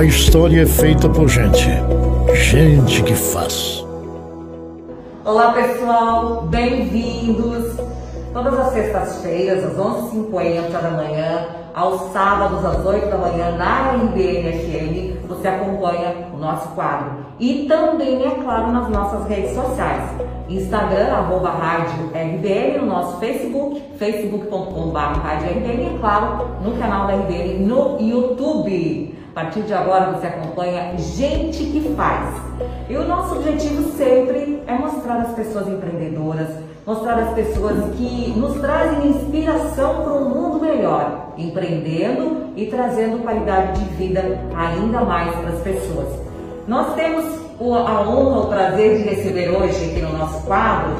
A história é feita por gente. Gente que faz. Olá pessoal, bem-vindos. Todas as sextas-feiras, às 11h50 da manhã, aos sábados, às 8 da manhã, na RBN FM, você acompanha o nosso quadro. E também, é claro, nas nossas redes sociais. Instagram, arroba rádio RBN, no nosso Facebook, facebook.com.br é claro, no canal da RBN no YouTube. A partir de agora você acompanha Gente que Faz. E o nosso objetivo sempre é mostrar as pessoas empreendedoras, mostrar as pessoas que nos trazem inspiração para um mundo melhor, empreendendo e trazendo qualidade de vida ainda mais para as pessoas. Nós temos a honra, o prazer de receber hoje aqui no nosso quadro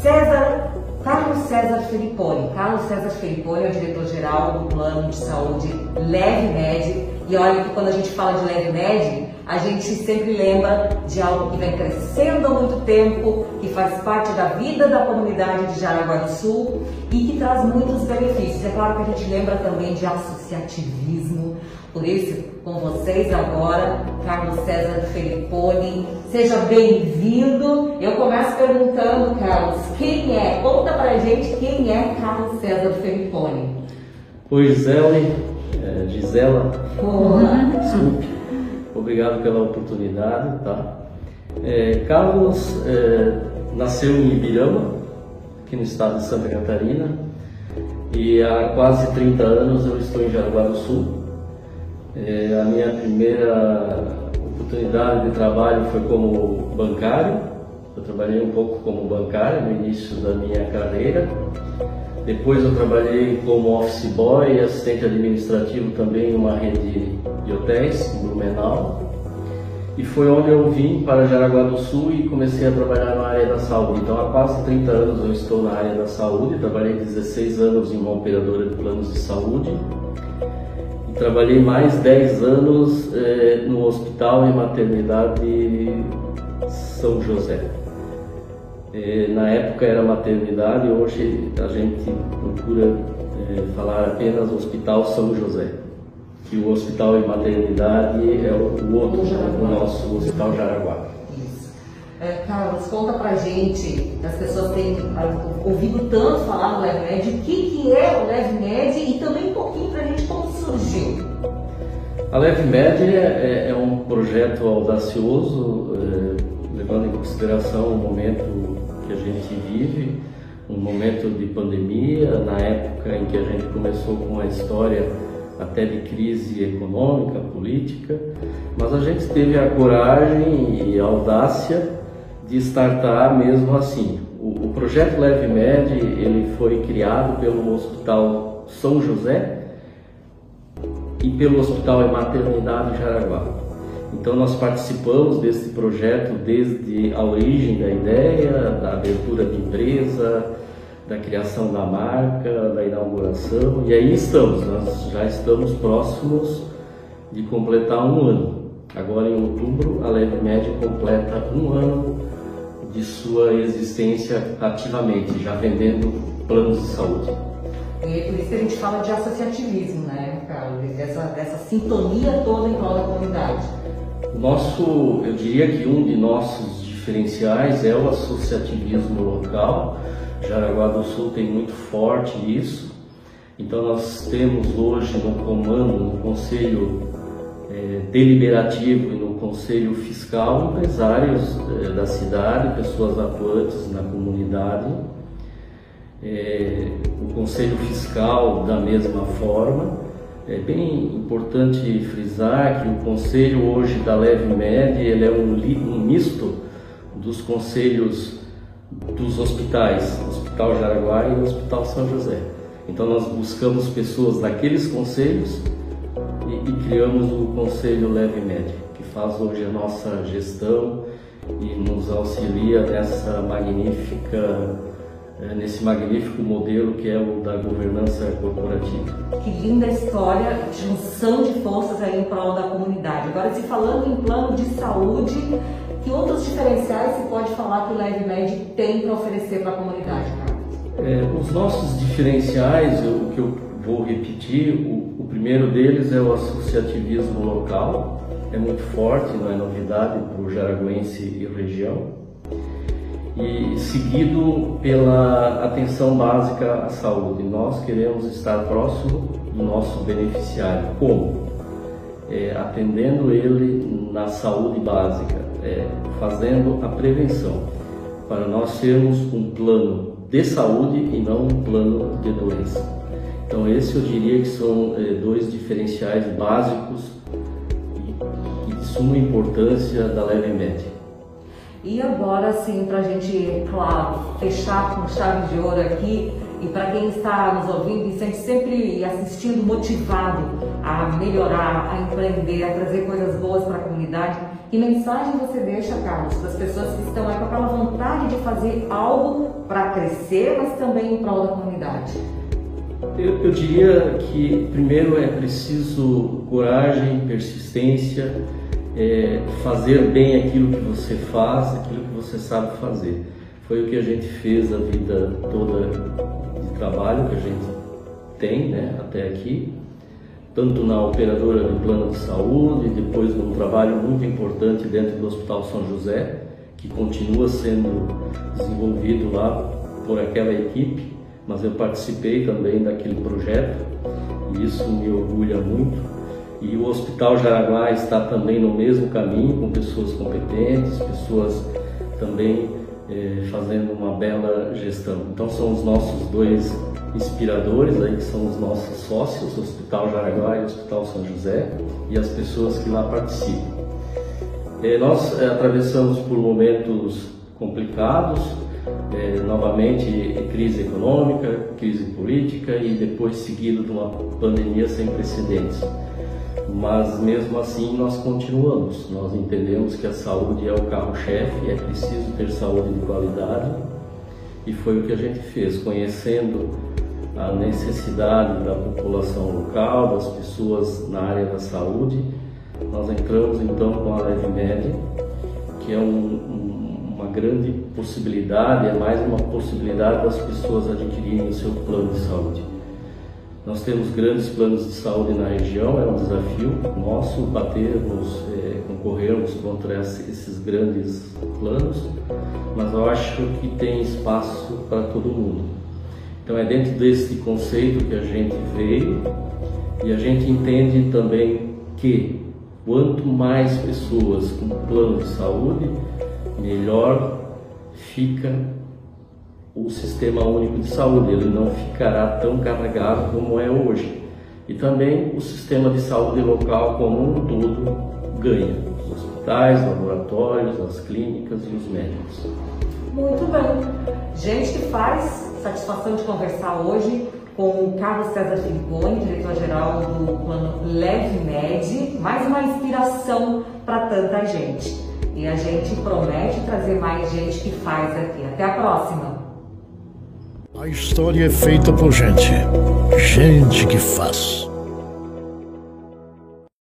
César Carlos César Felipponi. Carlos César Felipponi é o diretor-geral do Plano de Saúde Leve Med. E olha que quando a gente fala de Leve a gente sempre lembra de algo que vem crescendo há muito tempo, que faz parte da vida da comunidade de Jaraguá do Sul e que traz muitos benefícios. É claro que a gente lembra também de associativismo. Por isso, com vocês agora, Carlos César Felipponi. Seja bem-vindo. Eu começo perguntando, Carlos, quem é? Conta pra gente quem é Carlos César Felipponi. Oi, Gisele, é, Gisela. Olá. Desculpe. Obrigado pela oportunidade, tá? É, Carlos é, nasceu em Ibirama, aqui no estado de Santa Catarina, e há quase 30 anos eu estou em Jaraguá do Sul. É, a minha primeira oportunidade de trabalho foi como bancário. Eu trabalhei um pouco como bancário no início da minha carreira. Depois eu trabalhei como office boy e assistente administrativo também em uma rede de hotéis em Blumenau. E foi onde eu vim para Jaraguá do Sul e comecei a trabalhar na área da saúde. Então há quase 30 anos eu estou na área da saúde, trabalhei 16 anos em uma operadora de planos de saúde Trabalhei mais 10 anos eh, no Hospital e Maternidade São José. Eh, na época era maternidade, hoje a gente procura eh, falar apenas Hospital São José. Que o Hospital e Maternidade é o, outro, o nosso Hospital Jaraguá. É, Carlos, conta pra gente, as pessoas têm ouvido tanto falar do LevMed, o que, que é o LevMed e também um pouquinho pra gente como surgiu. A LevMed é, é, é um projeto audacioso, é, levando em consideração o momento vive, um momento de pandemia, na época em que a gente começou com a história até de crise econômica, política, mas a gente teve a coragem e a audácia de startar mesmo assim. O, o projeto LevMed ele foi criado pelo Hospital São José e pelo Hospital e Maternidade Jaraguá. Então nós participamos desse projeto desde a origem da ideia, da abertura de empresa, da criação da marca, da inauguração e aí estamos, nós já estamos próximos de completar um ano. Agora em outubro a LevMed completa um ano de sua existência ativamente, já vendendo planos de saúde. E é por isso que a gente fala de associativismo, né, Carlos? Dessa, dessa sintonia toda em prol da comunidade. Nosso, eu diria que um de nossos diferenciais é o associativismo local. Jaraguá do Sul tem muito forte isso. Então nós temos hoje no comando, no conselho é, deliberativo e no conselho fiscal empresários é, da cidade, pessoas atuantes na comunidade. É, o conselho fiscal da mesma forma. É bem importante frisar que o conselho hoje da Leve Med ele é um, um misto dos conselhos dos hospitais, Hospital Jaraguá e Hospital São José. Então nós buscamos pessoas daqueles conselhos e, e criamos o Conselho Leve Médio, que faz hoje a nossa gestão e nos auxilia nessa magnífica eh, nesse magnífico modelo que é o da governança corporativa. Que linda história, junção de forças aí em prol da comunidade. Agora, se falando em plano de saúde, que outros diferenciais se pode falar que o LevMed tem para oferecer para a comunidade, É, os nossos diferenciais, o que eu vou repetir, o, o primeiro deles é o associativismo local. é muito forte, não é novidade para o jaraguense e região. E seguido pela atenção básica à saúde. Nós queremos estar próximo do nosso beneficiário. Como? É, atendendo ele na saúde básica, é, fazendo a prevenção, para nós termos um plano de saúde e não um plano de doença. Então, esse eu diria que são é, dois diferenciais básicos e, de suma importância da Leve Média. E agora, sim, para a gente, claro, fechar com chave de ouro aqui, e para quem está nos ouvindo e sente sempre assistindo motivado a melhorar, a empreender, a trazer coisas boas para a comunidade, que mensagem você deixa, Carlos, para as pessoas que estão aí com aquela vontade de fazer algo para crescer, mas também em prol da comunidade? Eu, eu diria que primeiro é preciso coragem, persistência, é, fazer bem aquilo que você faz, aquilo que você sabe fazer. Foi o que a gente fez a vida toda de trabalho que a gente tem né, até aqui, tanto na operadora de plano de saúde, depois num trabalho muito importante dentro do Hospital São José, que continua sendo desenvolvido lá por aquela equipe, mas eu participei também daquele projeto e isso me orgulha muito. E o Hospital Jaraguá está também no mesmo caminho, com pessoas competentes, pessoas também eh, fazendo uma bela gestão. Então são os nossos dois inspiradores aí, que são os nossos sócios, o Hospital Jaraguá e o Hospital São José, e as pessoas que lá participam. Nós eh, atravessamos por momentos complicados, é, novamente crise econômica, crise política e depois seguido de uma pandemia sem precedentes mas mesmo assim nós continuamos. Nós entendemos que a saúde é o carro-chefe, é preciso ter saúde de qualidade e foi o que a gente fez, conhecendo a necessidade da população local, das pessoas na área da saúde. Nós entramos então com a Leve Média, que é um, um, uma grande possibilidade, é mais uma possibilidade das pessoas adquirirem o seu plano de saúde. Nós temos grandes planos de saúde na região, é um desafio nosso batermos, é, concorrermos contra esses grandes planos, mas eu acho que tem espaço para todo mundo. Então é dentro desse conceito que a gente veio e a gente entende também que quanto mais pessoas com plano de saúde, melhor fica o sistema único de saúde, ele não ficará tão carregado como é hoje. E também o sistema de saúde local como um todo ganha. Os hospitais, laboratórios, as clínicas e os médicos. Muito bem. Gente que faz, satisfação de conversar hoje com o Carlos César Filipone, diretor-geral do plano Leve Med, mais uma inspiração para tanta gente. E a gente promete trazer mais gente que faz aqui. Até a próxima! A história é feita por gente. Gente que faz.